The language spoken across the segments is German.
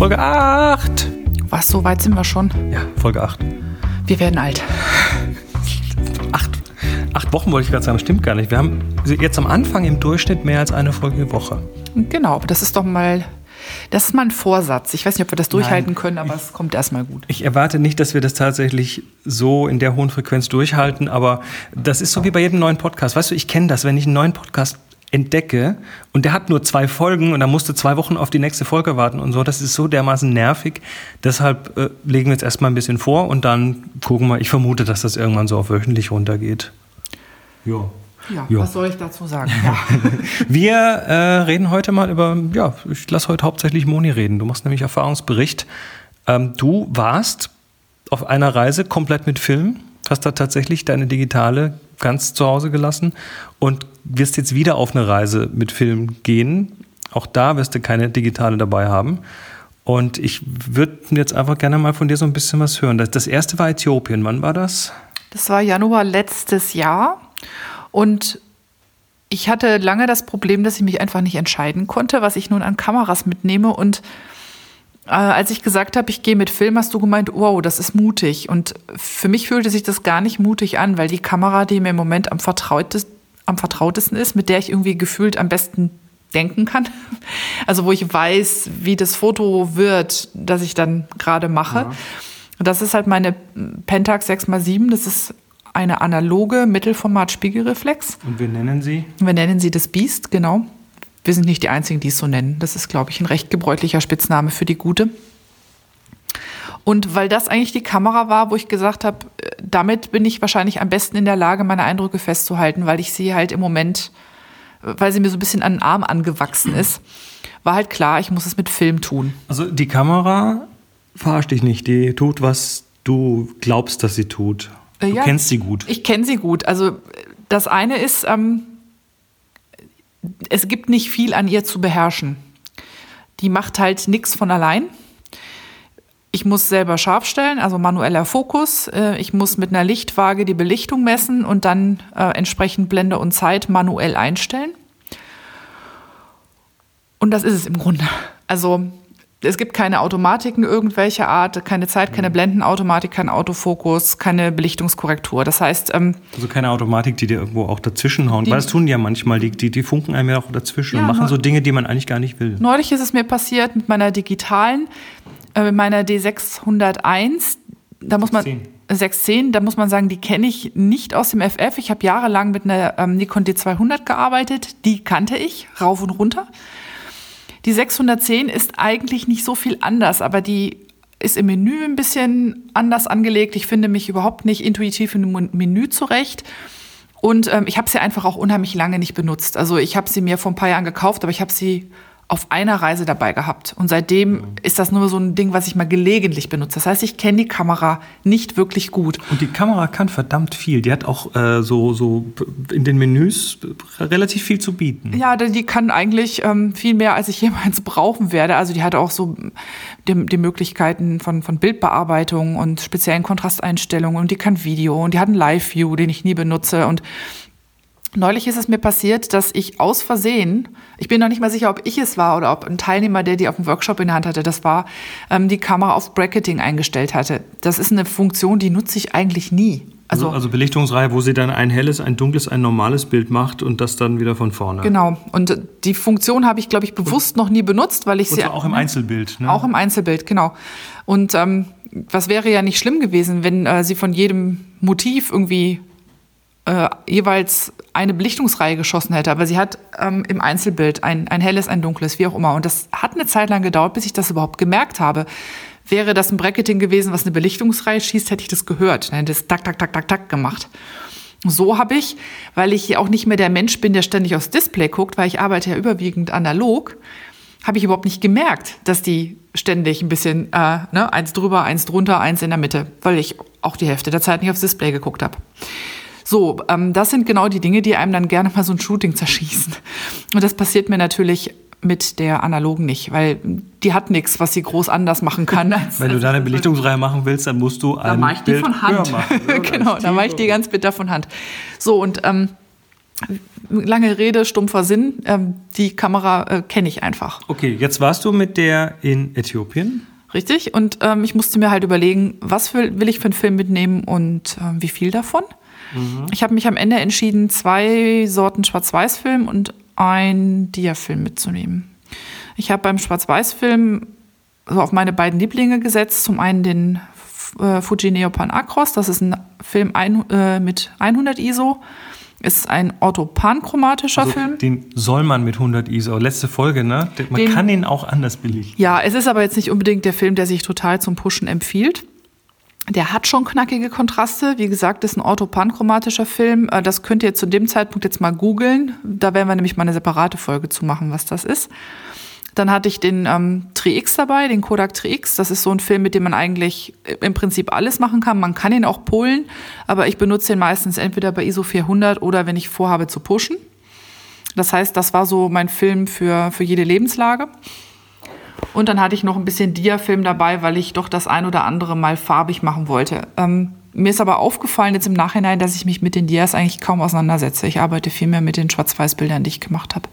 Folge 8. Was, so weit sind wir schon? Ja, Folge 8. Wir werden alt. Acht, acht Wochen wollte ich gerade sagen, das stimmt gar nicht. Wir haben jetzt am Anfang im Durchschnitt mehr als eine Folge die Woche. Genau, aber das ist doch mal, das ist mal ein Vorsatz. Ich weiß nicht, ob wir das durchhalten können, aber es kommt erstmal gut. Ich erwarte nicht, dass wir das tatsächlich so in der hohen Frequenz durchhalten, aber das ist so wie bei jedem neuen Podcast. Weißt du, ich kenne das, wenn ich einen neuen Podcast entdecke und der hat nur zwei Folgen und dann musste zwei Wochen auf die nächste Folge warten und so. Das ist so dermaßen nervig. Deshalb äh, legen wir jetzt erstmal ein bisschen vor und dann gucken wir. Ich vermute, dass das irgendwann so auf wöchentlich runtergeht. Ja. Ja, Ja. was soll ich dazu sagen? Ja. Wir äh, reden heute mal über, ja, ich lasse heute hauptsächlich Moni reden. Du machst nämlich Erfahrungsbericht. Ähm, du warst auf einer Reise komplett mit Film, hast da tatsächlich deine digitale ganz zu Hause gelassen und wirst jetzt wieder auf eine Reise mit Film gehen. Auch da wirst du keine digitale dabei haben. Und ich würde jetzt einfach gerne mal von dir so ein bisschen was hören. Das, das erste war Äthiopien. Wann war das? Das war Januar letztes Jahr und ich hatte lange das Problem, dass ich mich einfach nicht entscheiden konnte, was ich nun an Kameras mitnehme. Und äh, als ich gesagt habe, ich gehe mit Film, hast du gemeint, wow, das ist mutig. Und für mich fühlte sich das gar nicht mutig an, weil die Kamera, die mir im Moment am, vertrautes, am vertrautesten ist, mit der ich irgendwie gefühlt am besten denken kann. Also wo ich weiß, wie das Foto wird, das ich dann gerade mache. Das ist halt meine Pentax 6x7. Das ist eine analoge Mittelformat-Spiegelreflex. Und wir nennen sie? Wir nennen sie das Beast, genau. Wir sind nicht die Einzigen, die es so nennen. Das ist, glaube ich, ein recht gebräuchlicher Spitzname für die Gute. Und weil das eigentlich die Kamera war, wo ich gesagt habe, äh, damit bin ich wahrscheinlich am besten in der Lage, meine Eindrücke festzuhalten, weil ich sie halt im Moment, äh, weil sie mir so ein bisschen an den Arm angewachsen ist, war halt klar, ich muss es mit Film tun. Also die Kamera verarscht dich nicht. Die tut, was du glaubst, dass sie tut. Du Äh, ja. kennst sie gut. Ich kenne sie gut. Also das eine ist, ähm, es gibt nicht viel an ihr zu beherrschen. Die macht halt nichts von allein. Ich muss selber scharf stellen, also manueller Fokus. Äh, Ich muss mit einer Lichtwaage die Belichtung messen und dann äh, entsprechend Blende und Zeit manuell einstellen. Und das ist es im Grunde. Also es gibt keine Automatiken irgendwelcher Art, keine Zeit, keine Blendenautomatik, kein Autofokus, keine Belichtungskorrektur. Das heißt, ähm, Also keine Automatik, die dir irgendwo auch dazwischen hauen. Weil das tun die ja manchmal. Die, die, die funken einem ja auch dazwischen Ja, und machen nur- so Dinge, die man eigentlich gar nicht will. Neulich ist es mir passiert mit meiner digitalen, äh, mit meiner D601. Da muss man 610. 610, da muss man sagen, die kenne ich nicht aus dem FF. Ich habe jahrelang mit einer ähm, Nikon D200 gearbeitet. Die kannte ich rauf und runter. Die 610 ist eigentlich nicht so viel anders, aber die ist im Menü ein bisschen anders angelegt. Ich finde mich überhaupt nicht intuitiv im Menü zurecht. Und ähm, ich habe sie einfach auch unheimlich lange nicht benutzt. Also ich habe sie mir vor ein paar Jahren gekauft, aber ich habe sie auf einer Reise dabei gehabt. Und seitdem ist das nur so ein Ding, was ich mal gelegentlich benutze. Das heißt, ich kenne die Kamera nicht wirklich gut. Und die Kamera kann verdammt viel. Die hat auch äh, so, so in den Menüs relativ viel zu bieten. Ja, die die kann eigentlich ähm, viel mehr, als ich jemals brauchen werde. Also die hat auch so die, die Möglichkeiten von, von Bildbearbeitung und speziellen Kontrasteinstellungen und die kann Video und die hat einen Live-View, den ich nie benutze. Und neulich ist es mir passiert, dass ich aus Versehen, ich bin noch nicht mal sicher, ob ich es war oder ob ein Teilnehmer, der die auf dem Workshop in der Hand hatte, das war, ähm, die Kamera auf Bracketing eingestellt hatte. Das ist eine Funktion, die nutze ich eigentlich nie. Also, Also, also Belichtungsreihe, wo sie dann ein helles, ein dunkles, ein normales Bild macht und das dann wieder von vorne. genau. Und die Funktion habe ich, glaube ich, bewusst noch nie benutzt, weil ich Und sie auch im Einzelbild. Ne? Auch im Einzelbild, genau. Und ähm, was wäre ja nicht schlimm gewesen, wenn äh, sie von jedem Motiv irgendwie äh, jeweils eine Belichtungsreihe geschossen hätte. Aber sie hat ähm, im Einzelbild ein, ein helles, ein dunkles, wie auch immer. Und das hat eine Zeit lang gedauert, bis ich das überhaupt gemerkt habe. Wäre das ein Bracketing gewesen, was eine Belichtungsreihe schießt, hätte ich das gehört. Dann hätte es tak, tak, tak, tak, tak gemacht. So habe ich, weil ich auch nicht mehr der Mensch bin, der ständig aufs Display guckt, weil ich arbeite ja überwiegend analog, habe ich überhaupt nicht gemerkt, dass die ständig ein bisschen, äh, ne, eins drüber, eins drunter, eins in der Mitte, weil ich auch die Hälfte der Zeit nicht aufs Display geguckt habe. So, ähm, das sind genau die Dinge, die einem dann gerne mal so ein Shooting zerschießen. Und das passiert mir natürlich mit der analogen nicht, weil die hat nichts, was sie groß anders machen kann. Wenn du da eine Belichtungsreihe machen willst, dann musst du ein mache ich die Bild von Hand. höher machen. ne? genau, dann mache ich die ganz bitter von Hand. So, und ähm, lange Rede, stumpfer Sinn. Ähm, die Kamera äh, kenne ich einfach. Okay, jetzt warst du mit der in Äthiopien. Richtig. Und ähm, ich musste mir halt überlegen, was will, will ich für einen Film mitnehmen und äh, wie viel davon. Mhm. Ich habe mich am Ende entschieden, zwei Sorten Schwarz-Weiß-Film und ein Dia-Film mitzunehmen. Ich habe beim Schwarz-Weiß-Film so auf meine beiden Lieblinge gesetzt. Zum einen den äh, Fuji Neopan Acros, das ist ein Film ein, äh, mit 100 ISO. Ist ein orthopanchromatischer also, Film. Den soll man mit 100 ISO. Letzte Folge, ne? Man den, kann ihn auch anders billig. Ja, es ist aber jetzt nicht unbedingt der Film, der sich total zum Pushen empfiehlt. Der hat schon knackige Kontraste. Wie gesagt, ist ein orthopanchromatischer Film. Äh, das könnt ihr zu dem Zeitpunkt jetzt mal googeln. Da werden wir nämlich mal eine separate Folge zu machen, was das ist. Dann hatte ich den ähm, Tri-X dabei, den Kodak Tri-X. Das ist so ein Film, mit dem man eigentlich im Prinzip alles machen kann. Man kann ihn auch polen, aber ich benutze ihn meistens entweder bei ISO 400 oder wenn ich vorhabe zu pushen. Das heißt, das war so mein Film für, für jede Lebenslage. Und dann hatte ich noch ein bisschen Dia-Film dabei, weil ich doch das ein oder andere mal farbig machen wollte. Ähm, mir ist aber aufgefallen jetzt im Nachhinein, dass ich mich mit den Dias eigentlich kaum auseinandersetze. Ich arbeite viel mehr mit den Schwarz-Weiß-Bildern, die ich gemacht habe.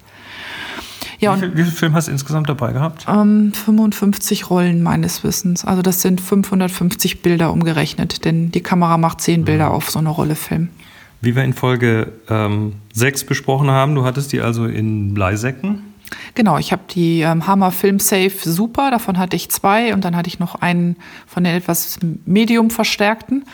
Ja, wie, viel, wie viele Filme hast du insgesamt dabei gehabt? Ähm, 55 Rollen meines Wissens. Also das sind 550 Bilder umgerechnet, denn die Kamera macht 10 Bilder mhm. auf so eine Rolle Film. Wie wir in Folge ähm, 6 besprochen haben, du hattest die also in Bleisäcken. Genau, ich habe die ähm, Hammer Film Safe Super, davon hatte ich zwei und dann hatte ich noch einen von den etwas medium verstärkten.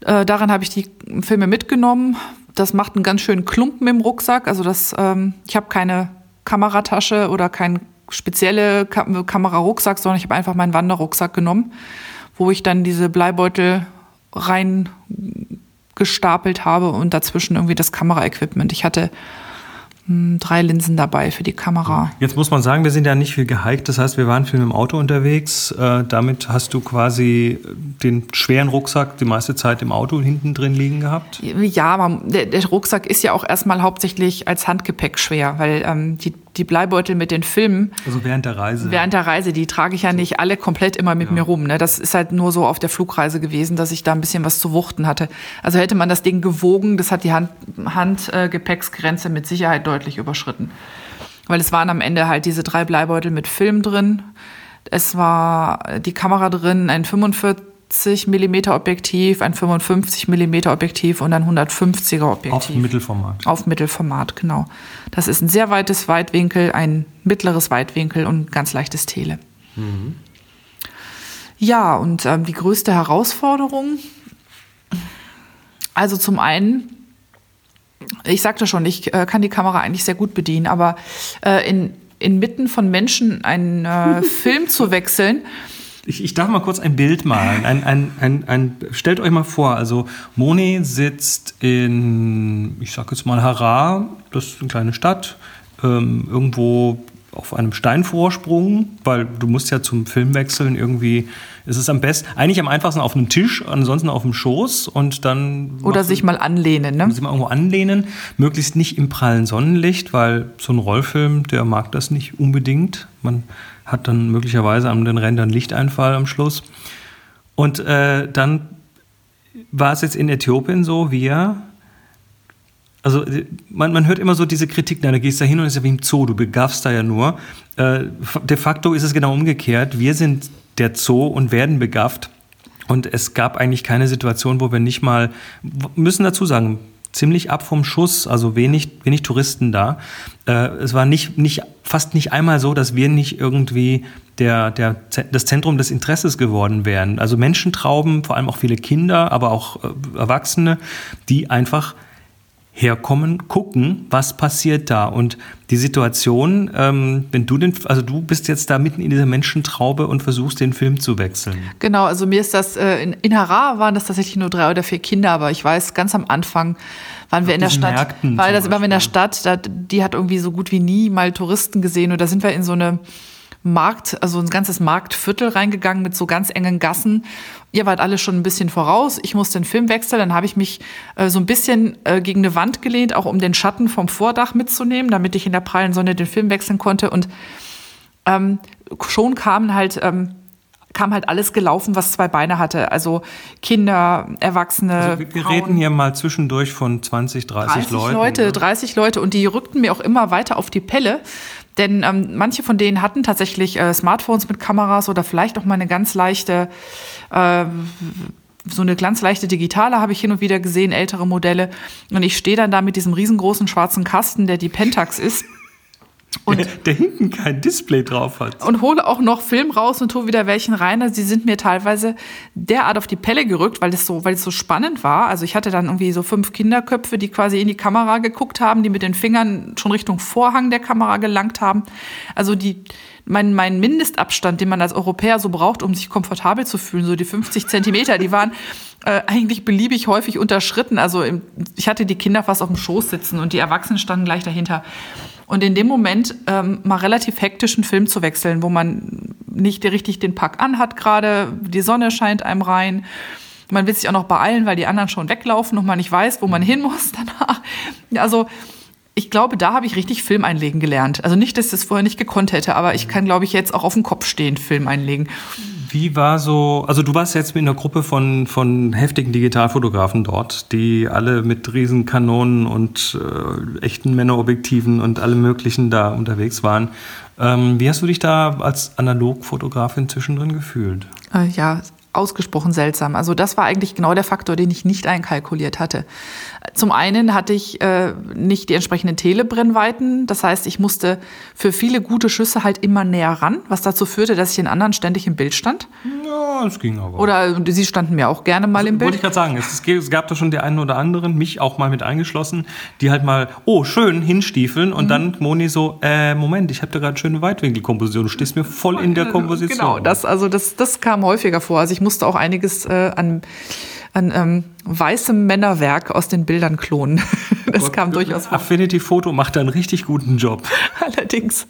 Äh, daran habe ich die Filme mitgenommen. Das macht einen ganz schönen Klumpen im Rucksack. Also das, ähm, ich habe keine Kameratasche oder kein spezielle Kam Kamerarucksack, sondern ich habe einfach meinen Wanderrucksack genommen, wo ich dann diese Bleibeutel rein gestapelt habe und dazwischen irgendwie das Kameraequipment. Ich hatte drei Linsen dabei für die Kamera. Jetzt muss man sagen, wir sind ja nicht viel gehiked, das heißt, wir waren viel mit dem Auto unterwegs. Äh, damit hast du quasi den schweren Rucksack die meiste Zeit im Auto hinten drin liegen gehabt? Ja, man, der, der, Rucksack ist ja auch erstmal hauptsächlich als Handgepäck schwer, weil ähm, die die Bleibeutel mit den Filmen. Also während der Reise. Während der Reise, die trage ich ja nicht alle komplett immer mit ja. mir rum. Ne? Das ist halt nur so auf der Flugreise gewesen, dass ich da ein bisschen was zu wuchten hatte. Also hätte man das Ding gewogen, das hat die Hand, Handgepäcksgrenze mit Sicherheit deutlich überschritten. Weil es waren am Ende halt diese drei Bleibeutel mit Film drin. Es war die Kamera drin, ein 45 70 mm Objektiv, ein 55 mm Objektiv und ein 150er Objektiv. Auf Mittelformat. Auf Mittelformat, genau. Das ist ein sehr weites Weitwinkel, ein mittleres Weitwinkel und ein ganz leichtes Tele. Mhm. Ja, und ähm, die größte Herausforderung, also zum einen, ich sagte schon, ich äh, kann die Kamera eigentlich sehr gut bedienen, aber äh, in, inmitten von Menschen einen äh, Film zu wechseln, ich, ich darf mal kurz ein Bild malen. Ein, ein, ein, ein, stellt euch mal vor, also Moni sitzt in, ich sag jetzt mal Harar, das ist eine kleine Stadt, ähm, irgendwo auf einem Steinvorsprung, weil du musst ja zum Film wechseln irgendwie. ist Es am besten, eigentlich am einfachsten auf einem Tisch, ansonsten auf dem Schoß und dann. Oder sich mal anlehnen, ne? Sich mal irgendwo anlehnen, möglichst nicht im prallen Sonnenlicht, weil so ein Rollfilm, der mag das nicht unbedingt. Man hat dann möglicherweise an den Rändern Lichteinfall am Schluss. Und äh, dann war es jetzt in Äthiopien so, wir, also man, man hört immer so diese Kritik, na, da gehst du da hin und ist ja wie im Zoo, du begaffst da ja nur. Äh, de facto ist es genau umgekehrt. Wir sind der Zoo und werden begafft. Und es gab eigentlich keine Situation, wo wir nicht mal, müssen dazu sagen, ziemlich ab vom Schuss, also wenig, wenig Touristen da. Äh, es war nicht, nicht, fast nicht einmal so, dass wir nicht irgendwie der, der, das Zentrum des Interesses geworden wären. Also Menschentrauben, vor allem auch viele Kinder, aber auch äh, Erwachsene, die einfach herkommen, gucken, was passiert da. Und die Situation, ähm, wenn du den, also du bist jetzt da mitten in dieser Menschentraube und versuchst den Film zu wechseln. Genau, also mir ist das, äh, in, in Harar waren das tatsächlich nur drei oder vier Kinder, aber ich weiß, ganz am Anfang waren wir in der Stadt, Märkten weil das waren wir in der Stadt, da, die hat irgendwie so gut wie nie mal Touristen gesehen und da sind wir in so eine Markt, also ein ganzes Marktviertel reingegangen mit so ganz engen Gassen. Ihr wart alle schon ein bisschen voraus. Ich musste den Film wechseln. Dann habe ich mich äh, so ein bisschen äh, gegen eine Wand gelehnt, auch um den Schatten vom Vordach mitzunehmen, damit ich in der prallen Sonne den Film wechseln konnte. Und ähm, schon kamen halt ähm, kam halt alles gelaufen, was zwei Beine hatte. Also Kinder, Erwachsene. Also wir, wir reden hier mal zwischendurch von 20, 30, 30 Leuten. Leute, 30 Leute und die rückten mir auch immer weiter auf die Pelle. Denn ähm, manche von denen hatten tatsächlich äh, Smartphones mit Kameras oder vielleicht auch mal eine ganz leichte, äh, so eine ganz leichte digitale habe ich hin und wieder gesehen, ältere Modelle. Und ich stehe dann da mit diesem riesengroßen schwarzen Kasten, der die Pentax ist. Und der, hinten kein Display drauf hat. Und hole auch noch Film raus und tue wieder welchen rein. Also die sind mir teilweise derart auf die Pelle gerückt, weil es so, weil es so spannend war. Also ich hatte dann irgendwie so fünf Kinderköpfe, die quasi in die Kamera geguckt haben, die mit den Fingern schon Richtung Vorhang der Kamera gelangt haben. Also die, mein, mein Mindestabstand, den man als Europäer so braucht, um sich komfortabel zu fühlen, so die 50 Zentimeter, die waren äh, eigentlich beliebig häufig unterschritten. Also im, ich hatte die Kinder fast auf dem Schoß sitzen und die Erwachsenen standen gleich dahinter. Und in dem Moment ähm, mal relativ hektischen Film zu wechseln, wo man nicht richtig den Pack anhat gerade, die Sonne scheint einem rein. Man will sich auch noch beeilen, weil die anderen schon weglaufen und man nicht weiß, wo man hin muss danach. Also ich glaube, da habe ich richtig Film einlegen gelernt. Also nicht, dass ich das vorher nicht gekonnt hätte, aber ich kann, glaube ich, jetzt auch auf dem Kopf stehend Film einlegen. Wie war so, also du warst jetzt mit einer Gruppe von, von heftigen Digitalfotografen dort, die alle mit Riesenkanonen und äh, echten Männerobjektiven und allem Möglichen da unterwegs waren. Ähm, wie hast du dich da als Analogfotografin zwischendrin gefühlt? Äh, ja, ausgesprochen seltsam. Also das war eigentlich genau der Faktor, den ich nicht einkalkuliert hatte. Zum einen hatte ich äh, nicht die entsprechenden Telebrennweiten. Das heißt, ich musste für viele gute Schüsse halt immer näher ran, was dazu führte, dass ich in anderen ständig im Bild stand. Ja, es ging aber. Oder sie standen mir auch gerne mal also, im Bild. Wollte ich gerade sagen, es, es, gab da schon die einen oder anderen, mich auch mal mit eingeschlossen, die halt mal, oh, schön, hinstiefeln und mhm. dann Moni so, äh, Moment, ich habe da gerade schöne Weitwinkelkomposition, du stehst mir voll in der Komposition. Genau, das, also das, das kam häufiger vor. Also ich musste auch einiges äh, an an ähm, weißem Männerwerk aus den Bildern klonen. Das Gott, kam durchaus vor. Affinity Photo macht da einen richtig guten Job. Allerdings.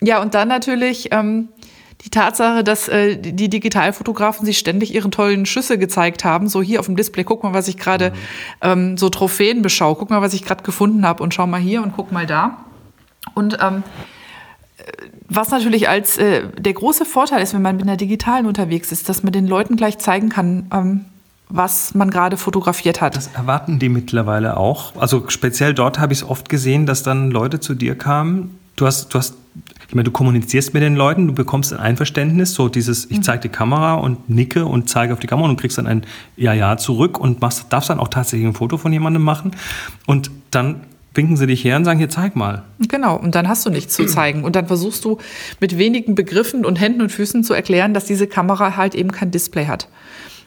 Ja, und dann natürlich ähm, die Tatsache, dass äh, die Digitalfotografen sich ständig ihre tollen Schüsse gezeigt haben. So hier auf dem Display, guck mal, was ich gerade mhm. ähm, so Trophäen beschau. Guck mal, was ich gerade gefunden habe und schau mal hier und guck mal da. Und ähm, was natürlich als äh, der große Vorteil ist, wenn man mit einer digitalen unterwegs ist, dass man den Leuten gleich zeigen kann, ähm, was man gerade fotografiert hat. Das erwarten die mittlerweile auch. Also speziell dort habe ich es oft gesehen, dass dann Leute zu dir kamen. Du hast, du hast, ich meine, du kommunizierst mit den Leuten, du bekommst ein Einverständnis, so dieses, ich mhm. zeige die Kamera und nicke und zeige auf die Kamera und du kriegst dann ein Ja-Ja zurück und machst, darfst dann auch tatsächlich ein Foto von jemandem machen. Und dann winken sie dich her und sagen, hier zeig mal. Genau, und dann hast du nichts zu zeigen. Und dann versuchst du mit wenigen Begriffen und Händen und Füßen zu erklären, dass diese Kamera halt eben kein Display hat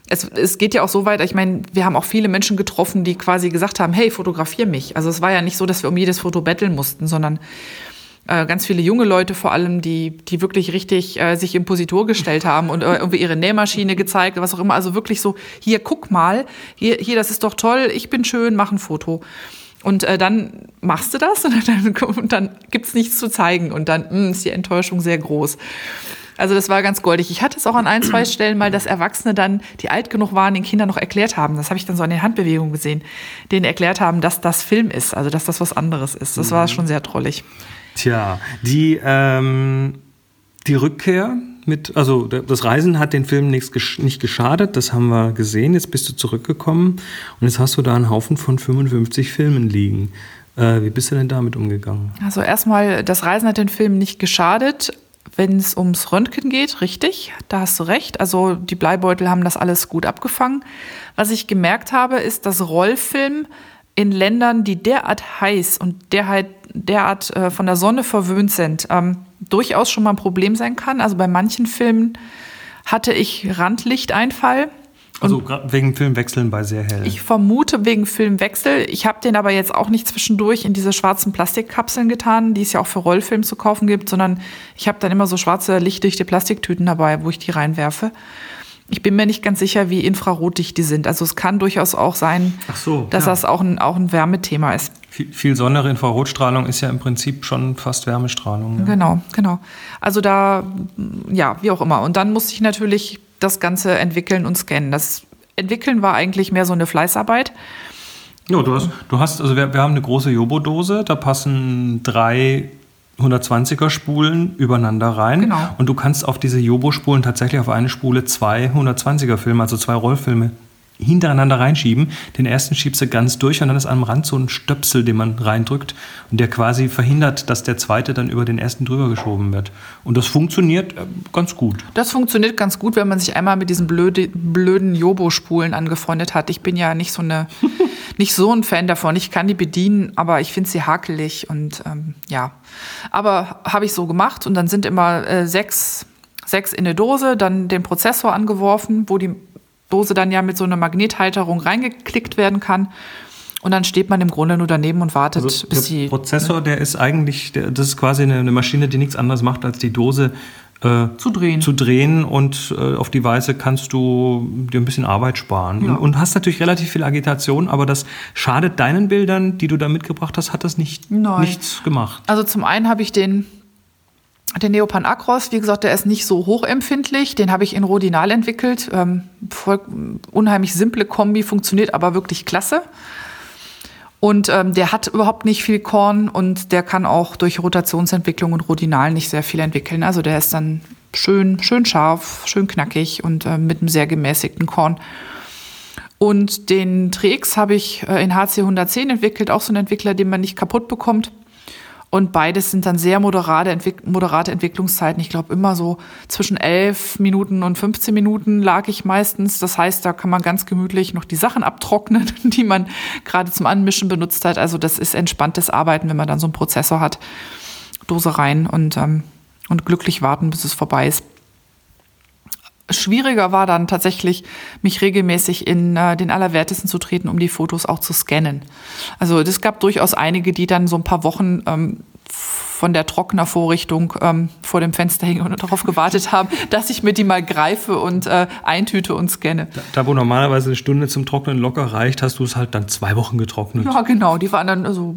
es, es geht ja auch so weit, ich meine, wir haben auch viele Menschen getroffen, die quasi gesagt haben, hey, fotografier mich. Also es war ja nicht so, dass wir um jedes Foto betteln mussten, sondern äh, ganz viele junge Leute vor allem, die, die wirklich richtig äh, sich im Positur gestellt haben und äh, irgendwie ihre Nähmaschine gezeigt, was auch immer. Also wirklich so, hier, guck mal, hier, hier, das ist doch toll, ich bin schön, mach ein Foto. Und äh, dann machst du das und dann, und dann gibt's nichts zu zeigen und dann mh, hm, ist die Enttäuschung sehr groß. Also das war ganz goldig. Ich hatte es auch an ein, zwei Stellen mal, dass Erwachsene dann, die alt genug waren, den Kindern noch erklärt haben. Das habe ich dann so an den Handbewegungen gesehen, denen erklärt haben, dass das Film ist, also dass das was anderes ist. Das war mhm. schon sehr trollig. Tja, die, ähm, die Rückkehr mit, also das Reisen hat den Film nichts, nicht geschadet, das haben wir gesehen. Jetzt bist du zurückgekommen und jetzt hast du da einen Haufen von 55 Filmen liegen. Äh, wie bist du denn damit umgegangen? Also erstmal, das Reisen hat den Film nicht geschadet, wenn es ums Röntgen geht, richtig, da hast du recht. Also die Bleibeutel haben das alles gut abgefangen. Was ich gemerkt habe, ist, dass Rollfilm in Ländern, die derart heiß und derart, derart äh, von der Sonne verwöhnt sind, ähm, durchaus schon mal ein Problem sein kann. Also bei manchen Filmen hatte ich Randlichteinfall. Also wegen Filmwechseln bei sehr hell. Ich vermute wegen Filmwechsel. Ich habe den aber jetzt auch nicht zwischendurch in diese schwarzen Plastikkapseln getan, die es ja auch für Rollfilm zu kaufen gibt, sondern ich habe dann immer so schwarze, lichtdichte Plastiktüten dabei, wo ich die reinwerfe. Ich bin mir nicht ganz sicher, wie infrarotdicht die sind. Also es kann durchaus auch sein, so, dass ja. das auch ein, auch ein Wärmethema ist. Viel, viel Sonne, Infrarotstrahlung ist ja im Prinzip schon fast Wärmestrahlung. Ja. Genau, genau. Also da, ja, wie auch immer. Und dann musste ich natürlich das Ganze entwickeln und scannen. Das Entwickeln war eigentlich mehr so eine Fleißarbeit. Ja, du hast, du hast also wir, wir haben eine große Jobo-Dose, da passen drei 120er Spulen übereinander rein. Genau. Und du kannst auf diese Jobo-Spulen tatsächlich auf eine Spule zwei 120er Filme, also zwei Rollfilme hintereinander reinschieben. Den ersten schiebst du ganz durch und dann ist am Rand so ein Stöpsel, den man reindrückt und der quasi verhindert, dass der zweite dann über den ersten drüber geschoben wird. Und das funktioniert äh, ganz gut. Das funktioniert ganz gut, wenn man sich einmal mit diesen blöde, blöden Jobo-Spulen angefreundet hat. Ich bin ja nicht so eine, nicht so ein Fan davon. Ich kann die bedienen, aber ich finde sie hakelig und ähm, ja. Aber habe ich so gemacht und dann sind immer äh, sechs, sechs in eine Dose, dann den Prozessor angeworfen, wo die Dose dann ja mit so einer Magnethalterung reingeklickt werden kann. Und dann steht man im Grunde nur daneben und wartet, Also bis der die. Prozessor, der ist eigentlich, der, das ist quasi eine, eine Maschine, die nichts anderes macht, als die Dose äh, Zu drehen. Zu drehen und äh, auf die Weise kannst du dir ein bisschen Arbeit sparen. Ja. Und, und hast natürlich relativ viel Agitation, aber das schadet deinen Bildern, die du da mitgebracht hast, hat das nicht, Nein. nichts gemacht. Also zum einen habe ich den, den Neopan Acros, wie gesagt, der ist nicht so hochempfindlich. Den habe ich in Rodinal entwickelt. Ähm, voll, unheimlich simple Kombi, funktioniert aber wirklich klasse. Und ähm, der hat überhaupt nicht viel Korn und der kann auch durch Rotationsentwicklung und Rodinal nicht sehr viel entwickeln. Also der ist dann schön, schön scharf, schön knackig und äh, mit einem sehr gemäßigten Korn. Und den Trix habe ich äh, in HC 110 entwickelt, auch so ein Entwickler, den man nicht kaputt bekommt. Und beides sind dann sehr moderate, Entwick moderate Entwicklungszeiten. Ich glaube, immer so zwischen 11 Minuten und 15 Minuten lag ich meistens. Das heißt, da kann man ganz gemütlich noch die Sachen abtrocknen, die man gerade zum Anmischen benutzt hat. Also das ist entspanntes Arbeiten, wenn man dann so einen Prozessor hat. Dose rein und, ähm, und glücklich warten, bis es vorbei ist. Schwieriger war dann tatsächlich, mich regelmäßig in äh, den Allerwertesten zu treten, um die Fotos auch zu scannen. Also es gab durchaus einige, die dann so ein paar Wochen ähm, von der Trocknervorrichtung ähm, vor dem Fenster hingen und darauf gewartet haben, dass ich mir die mal greife und äh, eintüte und scanne. Da, da, wo normalerweise eine Stunde zum Trocknen locker reicht, hast du es halt dann zwei Wochen getrocknet. Ja, genau, die waren dann also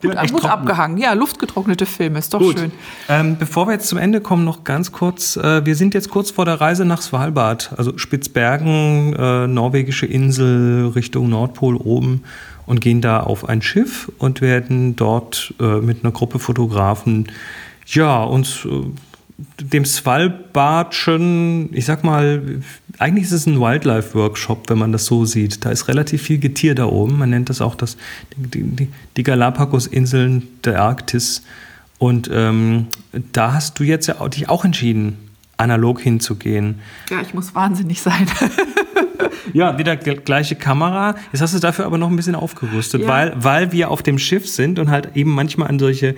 gut, gut abgehangen. Ja, luftgetrocknete Filme, ist doch Gut. schön. Ähm, bevor wir jetzt zum Ende kommen, noch ganz kurz. Äh, wir sind jetzt kurz vor der Reise nach Svalbard, also Spitzbergen, äh, norwegische Insel Richtung Nordpol oben und gehen da auf ein Schiff und werden dort äh, mit einer Gruppe Fotografen, ja, uns äh, dem Svalbardschen, ich sag mal, eigentlich ist es ein Wildlife-Workshop, wenn man das so sieht. Da ist relativ viel Getier da oben. Man nennt das auch das, die, die, die Galapagos-Inseln der Arktis. Und ähm, da hast du jetzt ja auch, dich auch entschieden, analog hinzugehen. Ja, ich muss wahnsinnig sein. Ja, wieder gl- gleiche Kamera. Jetzt hast du dafür aber noch ein bisschen aufgerüstet, Ja. weil, weil wir auf dem Schiff sind und halt eben manchmal an solche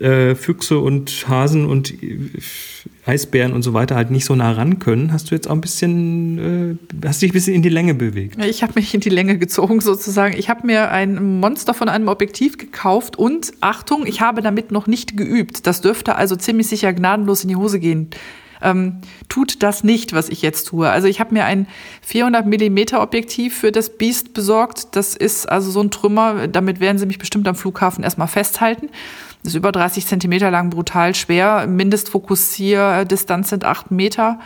äh, Füchse und Hasen und äh, Eisbären und so weiter halt nicht so nah ran können, hast du jetzt auch ein bisschen, äh, hast dich ein bisschen in die Länge bewegt. Ich habe mich in die Länge gezogen sozusagen. Ich habe mir ein Monster von einem Objektiv gekauft und Achtung, ich habe damit noch nicht geübt. Das dürfte also ziemlich sicher gnadenlos in die Hose gehen. Ähm, tut das nicht, was ich jetzt tue. Also ich habe mir ein 400 Millimeter Objektiv für das Biest besorgt. Das ist also so ein Trümmer. Damit werden sie mich bestimmt am Flughafen erstmal festhalten. Das ist über 30 Zentimeter lang, brutal schwer. Mindestfokussierdistanz sind 8 Meter.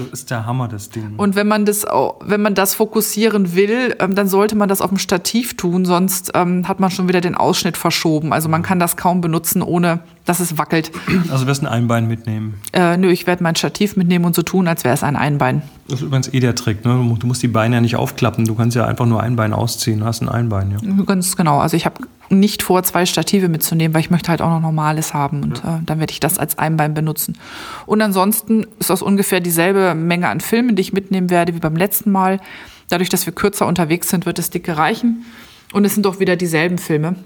Das ist der Hammer, das Ding. Und wenn man das, wenn man das fokussieren will, ähm, dann sollte man das auf dem Stativ tun, sonst ähm, hat man schon wieder den Ausschnitt verschoben. Also man kann das kaum benutzen, ohne dass es wackelt. Also wirst ein Einbein mitnehmen. Äh, nö, ich werde mein Stativ mitnehmen und so tun, als wäre es ein Einbein. Das ist übrigens eh der Trick. Ne? Du Du musst die Beine ja nicht aufklappen. Du kannst ja einfach nur ein Bein ausziehen. Du hast ein Einbein. Ja. Ganz genau. Also ich habe nicht vor, zwei Stative mitzunehmen, weil ich möchte halt auch noch Normales haben und äh, dann werde ich das als Einbein benutzen. Und ansonsten ist das ungefähr dieselbe Menge an Filmen, die ich mitnehmen werde wie beim letzten Mal. Dadurch, dass wir kürzer unterwegs sind, wird es dicke reichen. Und es sind doch wieder dieselben Filme.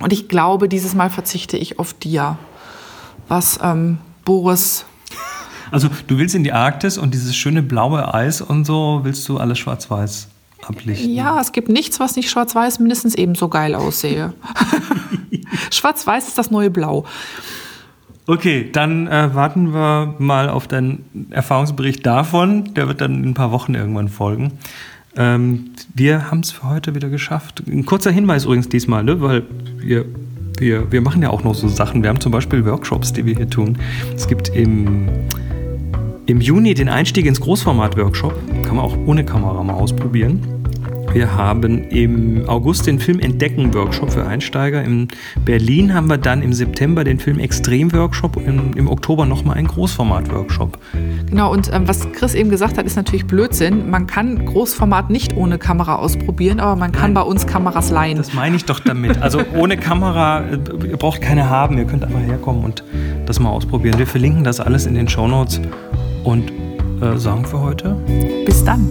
Und ich glaube, dieses Mal verzichte ich auf Dia, was ähm, Boris Also du willst in die Arktis und dieses schöne blaue Eis und so willst du alles schwarz-weiß ablichten. Ja, es gibt nichts, was nicht schwarz-weiß mindestens ebenso geil aussehe. schwarz-weiß ist das neue Blau. Okay, dann äh, warten wir mal auf deinen Erfahrungsbericht davon. Der wird dann in ein paar Wochen irgendwann folgen. Ähm, wir haben es für heute wieder geschafft. Ein kurzer Hinweis übrigens diesmal, ne? weil wir, wir, wir machen ja auch noch so Sachen. Wir haben zum Beispiel Workshops, die wir hier tun. Es gibt im, im Juni den Einstieg ins Großformat-Workshop. Kann man auch ohne Kamera mal ausprobieren. Wir haben im August den Film Entdecken Workshop für Einsteiger. In Berlin haben wir dann im September den Film Extrem Workshop und im, im Oktober nochmal einen Großformat Workshop. Genau, und ähm, was Chris eben gesagt hat, ist natürlich Blödsinn. Man kann Großformat nicht ohne Kamera ausprobieren, aber man kann Nein. bei uns Kameras leihen. Das meine ich doch damit. Also ohne Kamera, äh, ihr braucht keine haben. Ihr könnt einfach herkommen und das mal ausprobieren. Wir verlinken das alles in den Show Notes und äh, sagen für heute. Bis dann.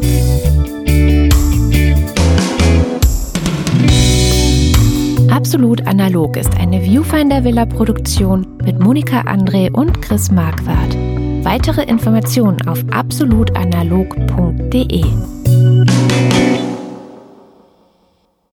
Absolut Analog ist eine Viewfinder Villa Produktion mit Monika André und Chris Marquardt. Weitere Informationen auf absolutanalog.de.